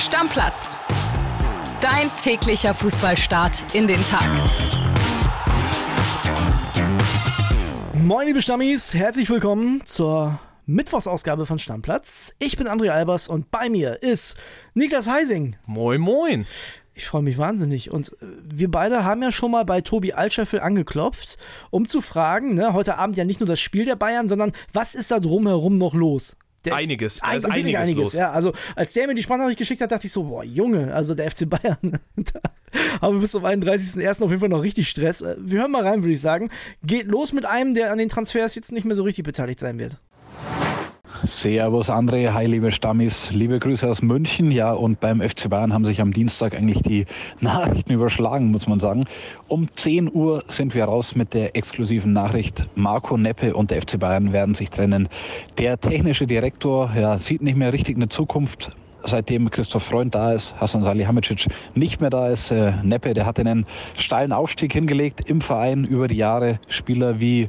Stammplatz. Dein täglicher Fußballstart in den Tag. Moin, liebe Stammis, herzlich willkommen zur Mittwochsausgabe von Stammplatz. Ich bin André Albers und bei mir ist Niklas Heising. Moin, moin. Ich freue mich wahnsinnig. Und äh, wir beide haben ja schon mal bei Tobi Altscheffel angeklopft, um zu fragen, ne, heute Abend ja nicht nur das Spiel der Bayern, sondern was ist da drumherum noch los? Der einiges, ist, da ist einiges, einiges los. Ja, also als der mir die Sprachnachricht geschickt hat, dachte ich so, boah, Junge, also der FC Bayern. da haben wir bis zum 31.01. auf jeden Fall noch richtig Stress. Äh, wir hören mal rein, würde ich sagen. Geht los mit einem, der an den Transfers jetzt nicht mehr so richtig beteiligt sein wird. Servus André, hi liebe Stammis, liebe Grüße aus München. Ja, und beim FC Bayern haben sich am Dienstag eigentlich die Nachrichten überschlagen, muss man sagen. Um 10 Uhr sind wir raus mit der exklusiven Nachricht. Marco Neppe und der FC Bayern werden sich trennen. Der technische Direktor ja, sieht nicht mehr richtig eine Zukunft seitdem Christoph Freund da ist, Hasan Salihamidzic nicht mehr da ist. Äh, Neppe, der hat einen steilen Aufstieg hingelegt im Verein über die Jahre. Spieler wie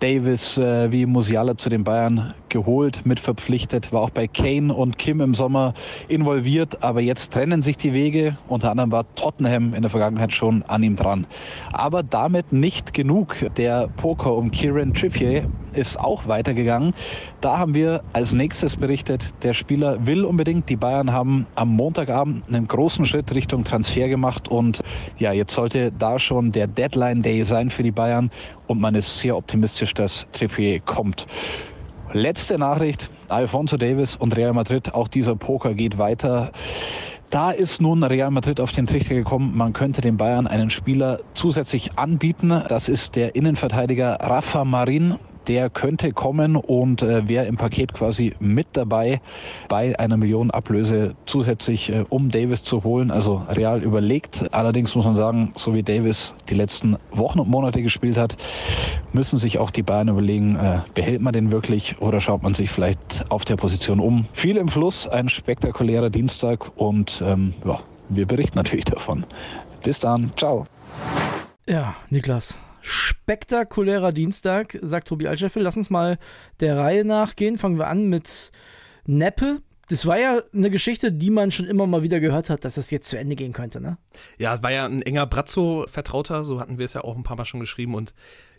Davis, äh, wie Musiala zu den Bayern geholt, mit verpflichtet, war auch bei Kane und Kim im Sommer involviert, aber jetzt trennen sich die Wege. Unter anderem war Tottenham in der Vergangenheit schon an ihm dran. Aber damit nicht genug. Der Poker um Kieran Trippier ist auch weitergegangen. Da haben wir als nächstes berichtet, der Spieler will unbedingt. Die Bayern haben am Montagabend einen großen Schritt Richtung Transfer gemacht und ja, jetzt sollte da schon der Deadline Day sein für die Bayern und man ist sehr optimistisch, dass Trippier kommt. Letzte Nachricht, Alfonso Davis und Real Madrid, auch dieser Poker geht weiter. Da ist nun Real Madrid auf den Trichter gekommen, man könnte den Bayern einen Spieler zusätzlich anbieten. Das ist der Innenverteidiger Rafa Marin der könnte kommen und äh, wäre im Paket quasi mit dabei bei einer Million Ablöse zusätzlich, äh, um Davis zu holen. Also Real überlegt. Allerdings muss man sagen, so wie Davis die letzten Wochen und Monate gespielt hat, müssen sich auch die Bayern überlegen, äh, behält man den wirklich oder schaut man sich vielleicht auf der Position um. Viel im Fluss, ein spektakulärer Dienstag und ähm, ja, wir berichten natürlich davon. Bis dann, ciao. Ja, Niklas, spektakulärer Dienstag, sagt Tobi Altscheffel. Lass uns mal der Reihe nachgehen. Fangen wir an mit Neppe. Das war ja eine Geschichte, die man schon immer mal wieder gehört hat, dass das jetzt zu Ende gehen könnte, ne? Ja, es war ja ein enger Brazzo-Vertrauter, so hatten wir es ja auch ein paar Mal schon geschrieben. Und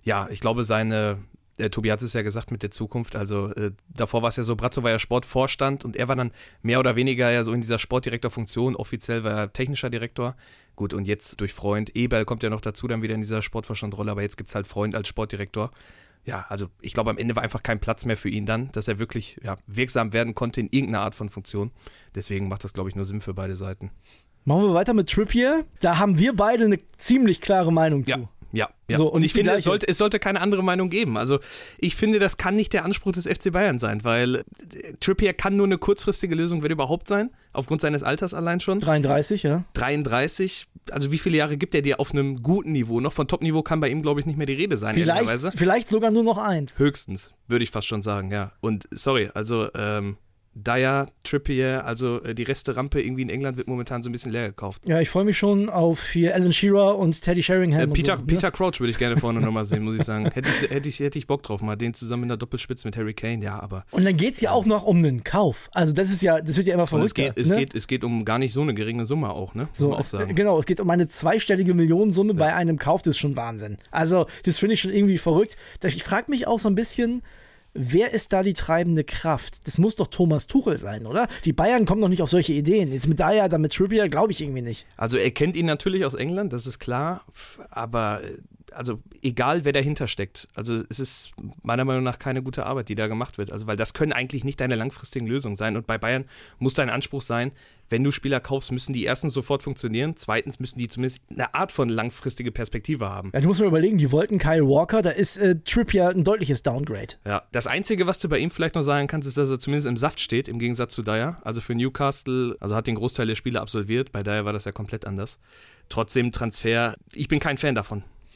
ja, ich glaube, seine, der Tobi hat es ja gesagt mit der Zukunft. Also äh, davor war es ja so, Brazzo war ja Sportvorstand und er war dann mehr oder weniger ja so in dieser Sportdirektorfunktion. Offiziell war er technischer Direktor. Gut, und jetzt durch Freund, Eberl kommt ja noch dazu, dann wieder in dieser Sportvorstandrolle, aber jetzt gibt es halt Freund als Sportdirektor. Ja, also ich glaube, am Ende war einfach kein Platz mehr für ihn dann, dass er wirklich ja, wirksam werden konnte in irgendeiner Art von Funktion. Deswegen macht das, glaube ich, nur Sinn für beide Seiten. Machen wir weiter mit Trippier. Da haben wir beide eine ziemlich klare Meinung zu. Ja. Ja, ja. So, und, ich finde, es sollte, es sollte keine andere Meinung geben. Also ich finde, das kann nicht der Anspruch des FC Bayern sein, weil äh, Trippier kann nur eine kurzfristige Lösung, wenn überhaupt sein, aufgrund seines Alters allein schon. 33, ja. 33. Also wie viele Jahre gibt er dir auf einem guten Niveau noch? Von Top-Niveau kann bei ihm, glaube ich, nicht mehr die Rede sein. Vielleicht, vielleicht sogar nur noch eins. Höchstens, würde ich fast schon sagen, ja. Und sorry, also ähm, Dyer, Trippier, also äh, die Resterampe irgendwie in England wird momentan so ein bisschen leer gekauft. Ja, ich freue mich schon auf hier Alan Shearer und Teddy Sheringham. Äh, Peter, so, ne? Peter Crouch würde ich gerne vorne nochmal sehen, muss ich sagen. Hätte ich, hätte, ich, hätte ich Bock drauf, mal den zusammen in der Doppelspitze mit Harry Kane, ja, aber. Und dann geht es ja auch noch um einen Kauf. Also das ist ja, das wird ja immer verrückt. Es, geht, es, ne? geht, es geht um gar nicht so eine geringe Summe auch, ne? So, auch es, genau, es geht um eine zweistellige Millionensumme ja. bei einem Kauf, das ist schon Wahnsinn. Also das finde ich schon irgendwie verrückt. Ich frage mich auch so ein bisschen, Wer ist da die treibende Kraft? Das muss doch Thomas Tuchel sein, oder? Die Bayern kommen doch nicht auf solche Ideen. Jetzt mit Dyer, dann mit Trippier, glaube ich irgendwie nicht. Also er kennt ihn natürlich aus England, das ist klar. Aber äh, also egal wer dahinter steckt, also es ist meiner Meinung nach keine gute Arbeit, die da gemacht wird. Also weil das können eigentlich nicht deine langfristigen Lösungen sein. Und bei Bayern muss dein Anspruch sein, wenn du Spieler kaufst, müssen die erstens sofort funktionieren, zweitens müssen die zumindest eine Art von langfristige Perspektive haben. Ja, du musst mal überlegen, die wollten Kyle Walker, da ist äh, Trippier ein deutliches Downgrade. Ja, das Einzige, was du bei ihm vielleicht noch sagen kannst, ist, dass er zumindest im Saft steht, im Gegensatz zu Dyer. Also für Newcastle, also hat den Großteil der Spiele absolviert, bei Dyer war das ja komplett anders. Trotzdem Transfer, ich bin kein Fan davon.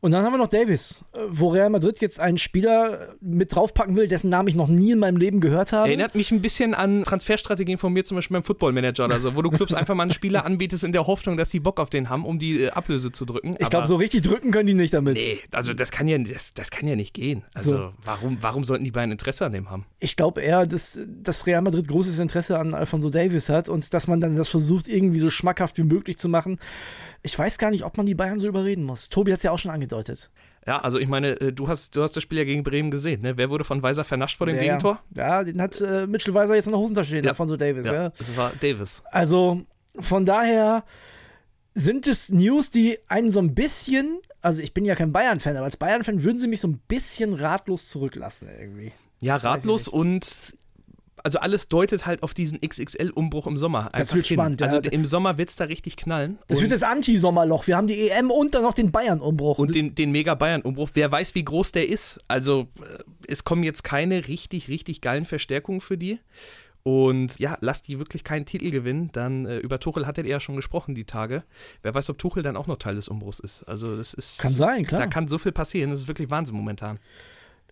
Und dann haben wir noch Davis, äh, wo Real Madrid jetzt einen Spieler mit draufpacken will, dessen Namen ich noch nie in meinem Leben gehört habe. Erinnert mich ein bisschen an Transferstrategien von mir, zum Beispiel beim Football Manager oder so, wo du Clubs einfach mal einen Spieler anbietest in der Hoffnung, dass sie Bock auf den haben, um die äh, Ablöse zu drücken. ich glaube, so richtig drücken können die nicht damit. Nee, also das kann ja, das, das kann ja nicht gehen. Also So. warum, warum sollten die beiden Interesse an dem haben? Ich glaube eher, dass, dass Real Madrid großes Interesse an Alfonso Davis hat und dass man dann das versucht, irgendwie so schmackhaft wie möglich zu machen. Ich weiß gar nicht, ob man die Bayern so überreden muss. Tobi hat es ja auch schon angedeutet. Ja, also ich meine, äh, du hast, du hast das Spiel ja gegen Bremen gesehen, ne? Wer wurde von Weiser vernascht vor dem Der- Gegentor? Ja, den hat äh, Mitchell Weiser jetzt in der Hosentasche stehen, Ja. Alfonso Davis. Ja. das war Davis. Also von daher sind es News, die einen so ein bisschen, also ich bin ja kein Bayern-Fan, aber als Bayern-Fan würden sie mich so ein bisschen ratlos zurücklassen irgendwie. Ja, ratlos und also alles deutet halt auf diesen XXL-Umbruch im Sommer. Das wird hin. spannend, ja. Also im Sommer wird es da richtig knallen. Das wird das Anti-Sommerloch. Wir haben die EM und dann noch den Bayern-Umbruch. und den, den Mega-Bayern-Umbruch. Wer weiß, wie groß der ist. Also äh, es kommen jetzt keine richtig, richtig geilen Verstärkungen für die. Und ja, lasst die wirklich keinen Titel gewinnen. Dann äh, über Tuchel hat er ja schon gesprochen die Tage. Wer weiß, ob Tuchel dann auch noch Teil des Umbruchs ist. Also das ist. Kann sein, klar. Da kann so viel passieren. Das ist wirklich Wahnsinn momentan.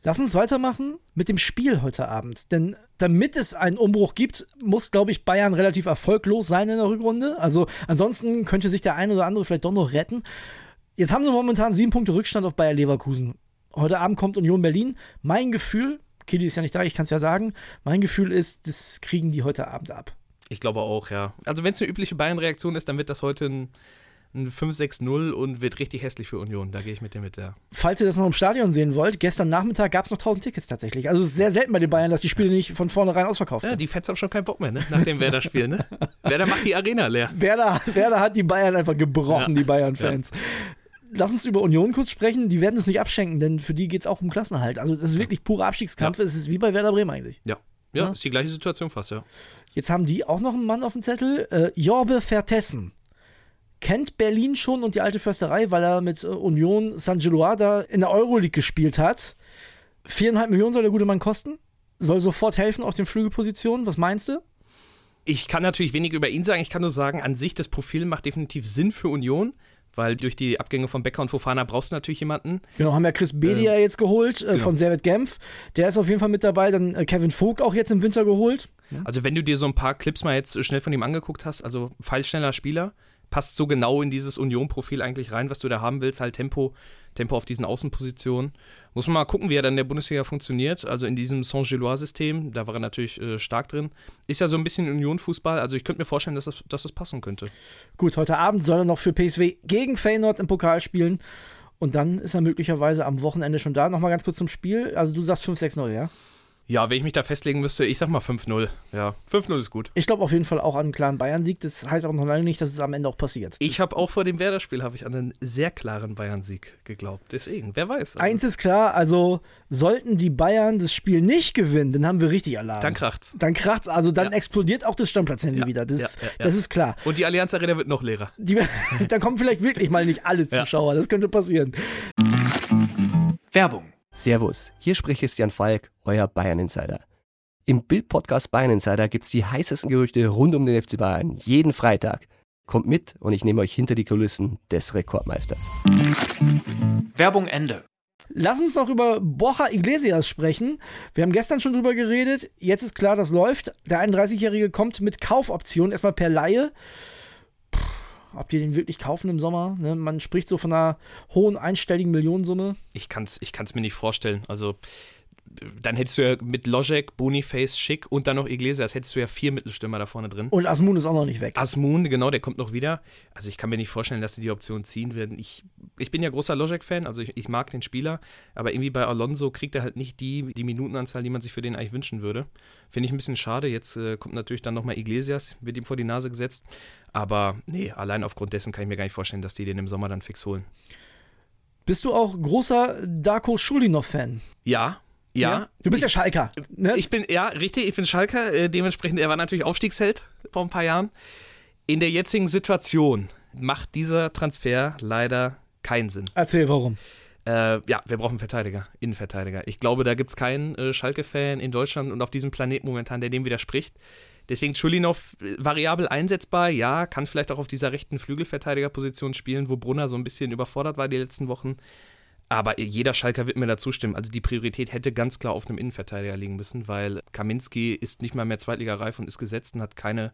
Lass uns weitermachen mit dem Spiel heute Abend. Denn damit es einen Umbruch gibt, muss, glaube ich, Bayern relativ erfolglos sein in der Rückrunde. Also ansonsten könnte sich der eine oder andere vielleicht doch noch retten. Jetzt haben sie momentan sieben Punkte Rückstand auf Bayer Leverkusen. Heute Abend kommt Union Berlin. Mein Gefühl, Kili ist ja nicht da, ich kann es ja sagen, mein Gefühl ist, das kriegen die heute Abend ab. Ich glaube auch, ja. Also wenn es eine übliche Bayern-Reaktion ist, dann wird das heute ein, ein 5-6-0 und wird richtig hässlich für Union. Da gehe ich mit dir mit, ja. Falls ihr das noch im Stadion sehen wollt, gestern Nachmittag gab es noch 1000 Tickets tatsächlich. Also es ist sehr selten bei den Bayern, dass die Spiele nicht von vornherein ausverkauft Ja, sind. die Fans haben schon keinen Bock mehr, ne? Nach dem Werder-Spiel, ne? Werder macht die Arena leer. Werder, Werder hat die Bayern einfach gebrochen, Ja. die Bayern-Fans. Lass uns über Union kurz sprechen. Die werden es nicht abschenken, denn für die geht es auch um Klassenhalt. Also das ist wirklich purer Abstiegskampf. Es ist wie bei Werder Bremen eigentlich. Ja. Ja, Ja. ist die gleiche Situation fast, ja. Jetzt haben die auch noch einen Mann auf dem Zettel. Äh, Jorbe Vertessen. Kennt Berlin schon und die alte Försterei, weil er mit äh, Union San Giloada in der Euroleague gespielt hat. Viereinhalb Millionen soll der gute Mann kosten. Soll sofort helfen auf den Flügelpositionen. Was meinst du? Ich kann natürlich wenig über ihn sagen. Ich kann nur sagen, an sich das Profil macht definitiv Sinn für Union, weil durch die Abgänge von Becker und Fofana brauchst du natürlich jemanden. Genau, haben ja Chris Bedia jetzt geholt äh, genau. von Servet Genf. Der ist auf jeden Fall mit dabei. Dann äh, Kevin Vogt auch jetzt im Winter geholt. Also wenn du dir so ein paar Clips mal jetzt schnell von ihm angeguckt hast, also feilschneller Spieler, passt so genau in dieses Union-Profil eigentlich rein, was du da haben willst, halt Tempo, Tempo auf diesen Außenpositionen. Muss man mal gucken, wie er dann in der Bundesliga funktioniert. Also in diesem Saint-Gillois-System, da war er natürlich äh, stark drin. Ist ja so ein bisschen Union-Fußball, also ich könnte mir vorstellen, dass das, dass das passen könnte. Gut, heute Abend soll er noch für PSW gegen Feyenoord im Pokal spielen. Und dann ist er möglicherweise am Wochenende schon da. Nochmal ganz kurz zum Spiel. Also du sagst 5-6-0, ja? Ja, wenn ich mich da festlegen müsste, ich sag mal 5-0. Ja, 5-0 ist gut. Ich glaube auf jeden Fall auch an einen klaren Bayern-Sieg. Das heißt aber noch lange nicht, dass es am Ende auch passiert. Ich habe auch vor dem Werder-Spiel habe ich an einen sehr klaren Bayern-Sieg geglaubt. Deswegen, wer weiß. Also, Eins ist klar, also sollten die Bayern das Spiel nicht gewinnen, dann haben wir richtig Alarm. dann kracht's. Dann kracht's, also dann Ja. explodiert auch das Stammplatz-Handy Ja, wieder. Das, ja, ja, ja. das ist klar. Und die Allianz Arena wird noch leerer. Die, da kommen vielleicht wirklich mal nicht alle Ja. Zuschauer. Das könnte passieren. Werbung. Servus, hier spricht Christian Falk, euer Bayern Insider. Im Bild-Podcast Bayern Insider gibt's die heißesten Gerüchte rund um den FC Bayern jeden Freitag. Kommt mit und ich nehme euch hinter die Kulissen des Rekordmeisters. Werbung Ende. Lass uns noch über Borja Iglesias sprechen. Wir haben gestern schon drüber geredet. Jetzt ist klar, das läuft. Der 31-Jährige kommt mit Kaufoption, erstmal per Laie. Ob die den wirklich kaufen im Sommer? Ne? Man spricht so von einer hohen einstelligen Millionensumme. Ich kann es ich kann's mir nicht vorstellen. Also, dann hättest du ja mit Logic, Boniface, Schick und dann noch Iglesias, hättest du ja vier Mittelstürmer da vorne drin. Und Asmun ist auch noch nicht weg. Asmun, genau, der kommt noch wieder. Also ich kann mir nicht vorstellen, dass sie die Option ziehen werden. Ich, ich bin ja großer Logic-Fan, also ich, ich mag den Spieler, aber irgendwie bei Alonso kriegt er halt nicht die, die Minutenanzahl, die man sich für den eigentlich wünschen würde. Finde ich ein bisschen schade. Jetzt äh, kommt natürlich dann nochmal Iglesias, wird ihm vor die Nase gesetzt. Aber nee, allein aufgrund dessen kann ich mir gar nicht vorstellen, dass die den im Sommer dann fix holen. Bist du auch großer Darko Schulinov-Fan? Ja, ja. Du bist ja Schalker. Ne? Ich bin, ja, richtig, ich bin Schalker. Äh, dementsprechend, er war natürlich Aufstiegsheld vor ein paar Jahren. In der jetzigen Situation macht dieser Transfer leider keinen Sinn. Erzähl, warum. Äh, ja, wir brauchen Verteidiger, Innenverteidiger. Ich glaube, da gibt es keinen äh, Schalke-Fan in Deutschland und auf diesem Planeten momentan, der dem widerspricht. Deswegen Schulinov äh, variabel einsetzbar, ja, kann vielleicht auch auf dieser rechten Flügelverteidigerposition spielen, wo Brunner so ein bisschen überfordert war die letzten Wochen. Aber jeder Schalker wird mir da zustimmen. Also die Priorität hätte ganz klar auf einem Innenverteidiger liegen müssen, weil Kaminski ist nicht mal mehr Zweitligareif und ist gesetzt und hat keine,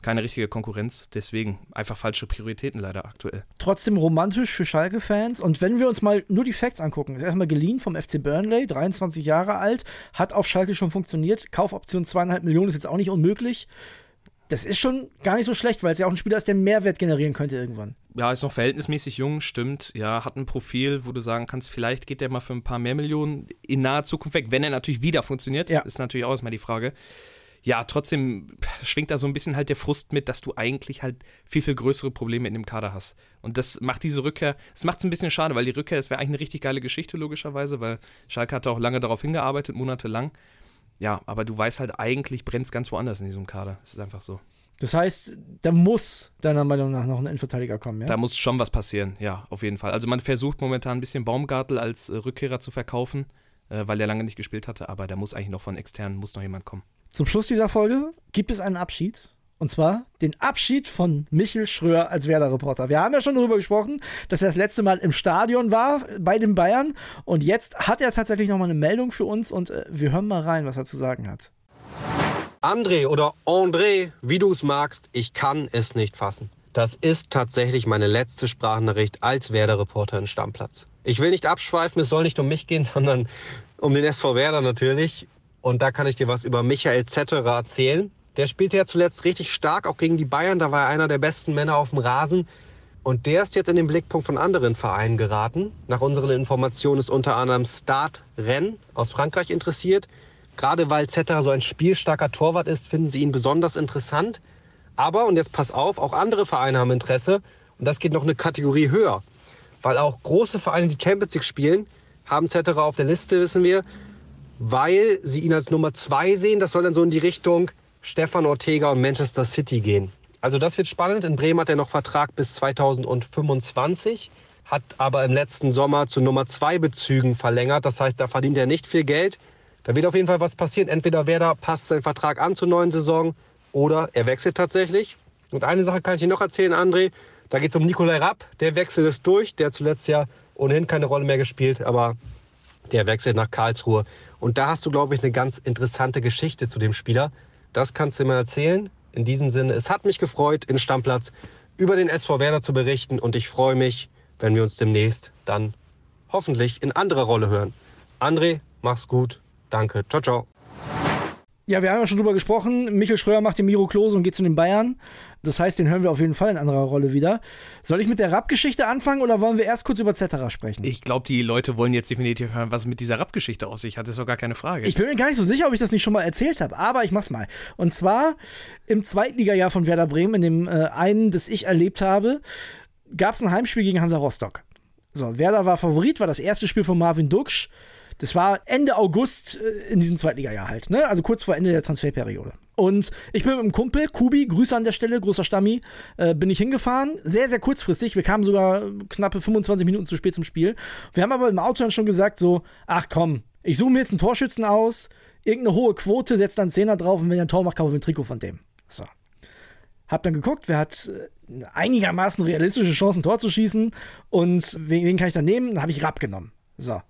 keine richtige Konkurrenz. Deswegen einfach falsche Prioritäten leider aktuell. Trotzdem romantisch für Schalke-Fans. Und wenn wir uns mal nur die Facts angucken, ist erstmal geliehen vom FC Burnley, 23 Jahre alt, hat auf Schalke schon funktioniert. Kaufoption zweieinhalb Millionen ist jetzt auch nicht unmöglich. Das ist schon gar nicht so schlecht, weil es ja auch ein Spieler ist, der Mehrwert generieren könnte irgendwann. Ja, ist noch verhältnismäßig jung, stimmt. Ja, hat ein Profil, wo du sagen kannst, vielleicht geht der mal für ein paar mehr Millionen in naher Zukunft weg, wenn er natürlich wieder funktioniert. Ja. Ist natürlich auch erstmal die Frage. Ja, trotzdem schwingt da so ein bisschen halt der Frust mit, dass du eigentlich halt viel, viel größere Probleme in dem Kader hast. Und das macht diese Rückkehr, das macht es ein bisschen schade, weil die Rückkehr, das wäre eigentlich eine richtig geile Geschichte, logischerweise, weil Schalke hatte auch lange darauf hingearbeitet, monatelang. Ja, aber du weißt halt, eigentlich brennt es ganz woanders in diesem Kader. Das ist einfach so. Das heißt, da muss deiner Meinung nach noch ein Innenverteidiger kommen, ja? Da muss schon was passieren, ja, auf jeden Fall. Also man versucht momentan ein bisschen Baumgartel als äh, Rückkehrer zu verkaufen, äh, weil er lange nicht gespielt hatte, aber da muss eigentlich noch von externen, muss noch jemand kommen. Zum Schluss dieser Folge gibt es einen Abschied. Und zwar den Abschied von Michel Schröer als Werder-Reporter. Wir haben ja schon darüber gesprochen, dass er das letzte Mal im Stadion war bei den Bayern. Und jetzt hat er tatsächlich nochmal eine Meldung für uns und äh, wir hören mal rein, was er zu sagen hat. André oder André, wie du es magst, ich kann es nicht fassen. Das ist tatsächlich meine letzte Sprachnachricht als Werder-Reporter in Stammplatz. Ich will nicht abschweifen, es soll nicht um mich gehen, sondern um den SV Werder natürlich. Und da kann ich dir was über Michael Zetterer erzählen. Der spielte ja zuletzt richtig stark, auch gegen die Bayern. Da war er einer der besten Männer auf dem Rasen. Und der ist jetzt in den Blickpunkt von anderen Vereinen geraten. Nach unseren Informationen ist unter anderem Stade Rennes aus Frankreich interessiert. Gerade weil Zetterer so ein spielstarker Torwart ist, finden sie ihn besonders interessant. Aber, und jetzt pass auf, auch andere Vereine haben Interesse. Und das geht noch eine Kategorie höher. Weil auch große Vereine, die Champions League spielen, haben Zetterer auf der Liste, wissen wir, weil sie ihn als Nummer zwei sehen. Das soll dann so in die Richtung Stefan Ortega und Manchester City gehen. Also das wird spannend. In Bremen hat er noch Vertrag bis 2025, hat aber im letzten Sommer zu Nummer zwei Bezügen verlängert. Das heißt, da verdient er nicht viel Geld. Da wird auf jeden Fall was passieren. Entweder Werder passt seinen Vertrag an zur neuen Saison oder er wechselt tatsächlich. Und eine Sache kann ich dir noch erzählen, André. Da geht es um Nikolai Rapp. Der Wechsel ist durch. Der hat zuletzt ja ohnehin keine Rolle mehr gespielt, aber der wechselt nach Karlsruhe. Und da hast du, glaube ich, eine ganz interessante Geschichte zu dem Spieler. Das kannst du mir erzählen. In diesem Sinne, es hat mich gefreut, in Stammplatz über den SV Werder zu berichten und ich freue mich, wenn wir uns demnächst dann hoffentlich in anderer Rolle hören. André, mach's gut. Danke. Ciao, ciao. Ja, wir haben ja schon drüber gesprochen. Michel Schröer macht den Miro Klose und geht zu den Bayern. Das heißt, den hören wir auf jeden Fall in anderer Rolle wieder. Soll ich mit der Rap-Geschichte anfangen oder wollen wir erst kurz über Zetterer sprechen? Ich glaube, die Leute wollen jetzt definitiv hören, was mit dieser Rap-Geschichte aus sich hat. Das ist doch gar keine Frage. Ich bin mir gar nicht so sicher, ob ich das nicht schon mal erzählt habe, aber ich mach's mal. Und zwar im Zweitligajahr von Werder Bremen, in dem äh, einen, das ich erlebt habe, gab es ein Heimspiel gegen Hansa Rostock. So, Werder war Favorit, war das erste Spiel von Marvin Duksch. Das war Ende August äh, in diesem Zweitligajahr halt, ne? Also kurz vor Ende der Transferperiode. Und ich bin mit einem Kumpel, Kubi, Grüße an der Stelle, großer Stammi, äh, bin ich hingefahren. Sehr, sehr kurzfristig. Wir kamen sogar knappe 25 Minuten zu spät zum Spiel. Wir haben aber im Auto dann schon gesagt, so, ach komm, ich suche mir jetzt einen Torschützen aus, irgendeine hohe Quote, setze dann 10er drauf und wenn er ein Tor macht, kaufe ich ein Trikot von dem. So. Hab dann geguckt, wer hat äh, einigermaßen realistische Chancen, ein Tor zu schießen und wen, wen kann ich dann nehmen? Dann habe ich Rapp genommen. So.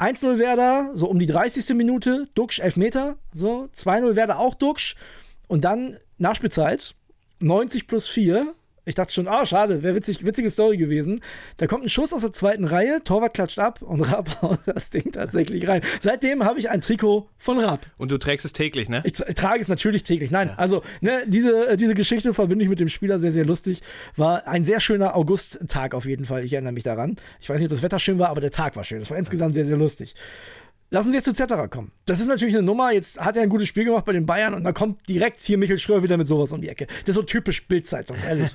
1-0 Werder, so um die 30. Minute, Duxch Elfmeter, so 2-0 Werder auch Duxch und dann Nachspielzeit, 90 plus 4, ich dachte schon, ah, oh, schade, wäre witzig, witzige Story gewesen. Da kommt ein Schuss aus der zweiten Reihe, Torwart klatscht ab und Rapp haut das Ding tatsächlich rein. Seitdem habe ich ein Trikot von Rapp. Und du trägst es täglich, ne? Ich, trage es natürlich täglich. Nein, ja. also ne, diese, diese Geschichte verbinde ich mit dem Spieler sehr, sehr lustig. War ein sehr schöner Augusttag auf jeden Fall. Ich erinnere mich daran. Ich weiß nicht, ob das Wetter schön war, aber der Tag war schön. Das war insgesamt sehr, sehr lustig. Lassen Sie jetzt zu Zetterer kommen. Das ist natürlich eine Nummer. Jetzt hat er ein gutes Spiel gemacht bei den Bayern und da kommt direkt hier Michael Schröer wieder mit sowas um die Ecke. Das ist so typisch Bildzeitung, ehrlich.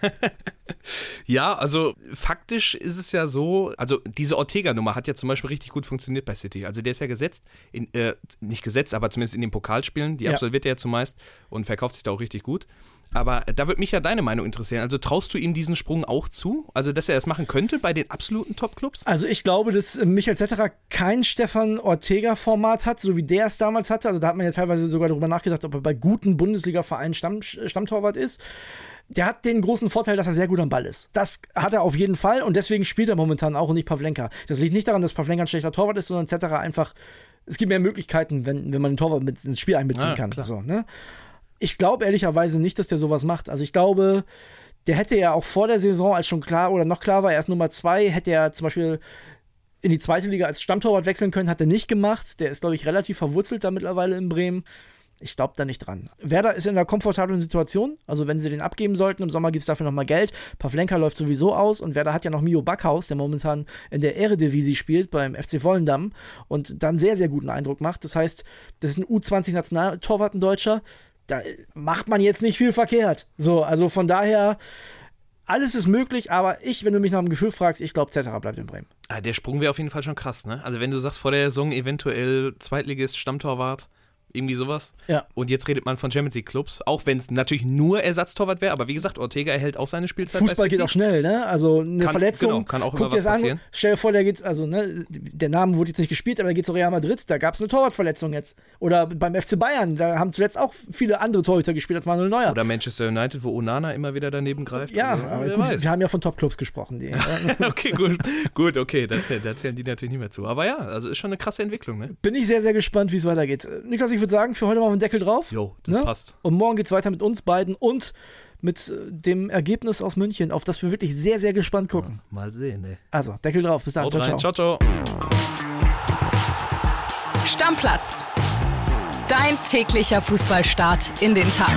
ja, also faktisch ist es ja so, also diese Ortega-Nummer hat ja zum Beispiel richtig gut funktioniert bei City. Also der ist ja gesetzt, in, äh, nicht gesetzt, aber zumindest in den Pokalspielen. Die absolviert ja. er ja zumeist und verkauft sich da auch richtig gut. Aber da würde mich ja deine Meinung interessieren. Also traust du ihm diesen Sprung auch zu? Also, dass er das machen könnte bei den absoluten Top-Clubs? Also ich glaube, dass Michael Zetterer kein Stefan Ortega-Format hat, so wie der es damals hatte. Also da hat man ja teilweise sogar darüber nachgedacht, ob er bei guten Bundesliga-Vereinen Stamm, Stammtorwart ist. Der hat den großen Vorteil, dass er sehr gut am Ball ist. Das hat er auf jeden Fall und deswegen spielt er momentan auch und nicht Pavlenka. Das liegt nicht daran, dass Pavlenka ein schlechter Torwart ist, sondern Zetterer einfach. Es gibt mehr Möglichkeiten, wenn, wenn man den Torwart mit ins Spiel einbeziehen Ah, kann. klar. So, ne? Ich glaube ehrlicherweise nicht, dass der sowas macht. Also ich glaube, der hätte ja auch vor der Saison, als schon klar oder noch klar war, erst Nummer zwei, hätte er zum Beispiel in die zweite Liga als Stammtorwart wechseln können, hat er nicht gemacht. Der ist, glaube ich, relativ verwurzelt da mittlerweile in Bremen. Ich glaube da nicht dran. Werder ist in einer komfortablen Situation. Also, wenn sie den abgeben sollten, im Sommer gibt es dafür nochmal Geld. Pavlenka läuft sowieso aus und Werder hat ja noch Mio Backhaus, der momentan in der Eredivisie spielt beim FC Vollendam und dann sehr, sehr guten Eindruck macht. Das heißt, das ist ein U20-Nationaltorwart, ein Deutscher. Da macht man jetzt nicht viel verkehrt. So, also von daher, alles ist möglich, aber ich, wenn du mich nach dem Gefühl fragst, ich glaube, Zetterer bleibt in Bremen. Ah, der Sprung wäre auf jeden Fall schon krass, ne? Also, wenn du sagst, vor der Saison eventuell Zweitligist, Stammtorwart, irgendwie sowas. Ja. Und jetzt redet man von Champions League Clubs, auch wenn es natürlich nur Ersatztorwart wäre, aber wie gesagt, Ortega erhält auch seine Spielzeit. Fußball geht auch schnell, ne? Also eine Kann- Verletzung. genau, kann auch immer was das an, passieren. Stell dir vor, der geht, also, ne, der Name wurde jetzt nicht gespielt, aber der geht zu Real Madrid, da gab es eine Torwartverletzung jetzt. Oder beim FC Bayern, da haben zuletzt auch viele andere Torhüter gespielt als Manuel Neuer. Oder Manchester United, wo Onana immer wieder daneben greift. ja, Also, aber gut, weiß. wir haben ja von Topclubs gesprochen. Die, okay, gut, gut, okay, da, da zählen die natürlich nicht mehr zu. Aber ja, also ist schon eine krasse Entwicklung, ne? Bin ich sehr, sehr gespannt, wie es weitergeht. Äh, Niklas, ich würde sagen, für heute machen wir den Deckel drauf. Jo, das Ne? passt. Und morgen geht es weiter mit uns beiden und mit äh, dem Ergebnis aus München, auf das wir wirklich sehr, sehr gespannt gucken. Mal sehen, ne? Also, Deckel drauf. Bis dann. Haut Ciao, rein, ciao. ciao, ciao. Stammplatz. Dein täglicher Fußballstart in den Tag.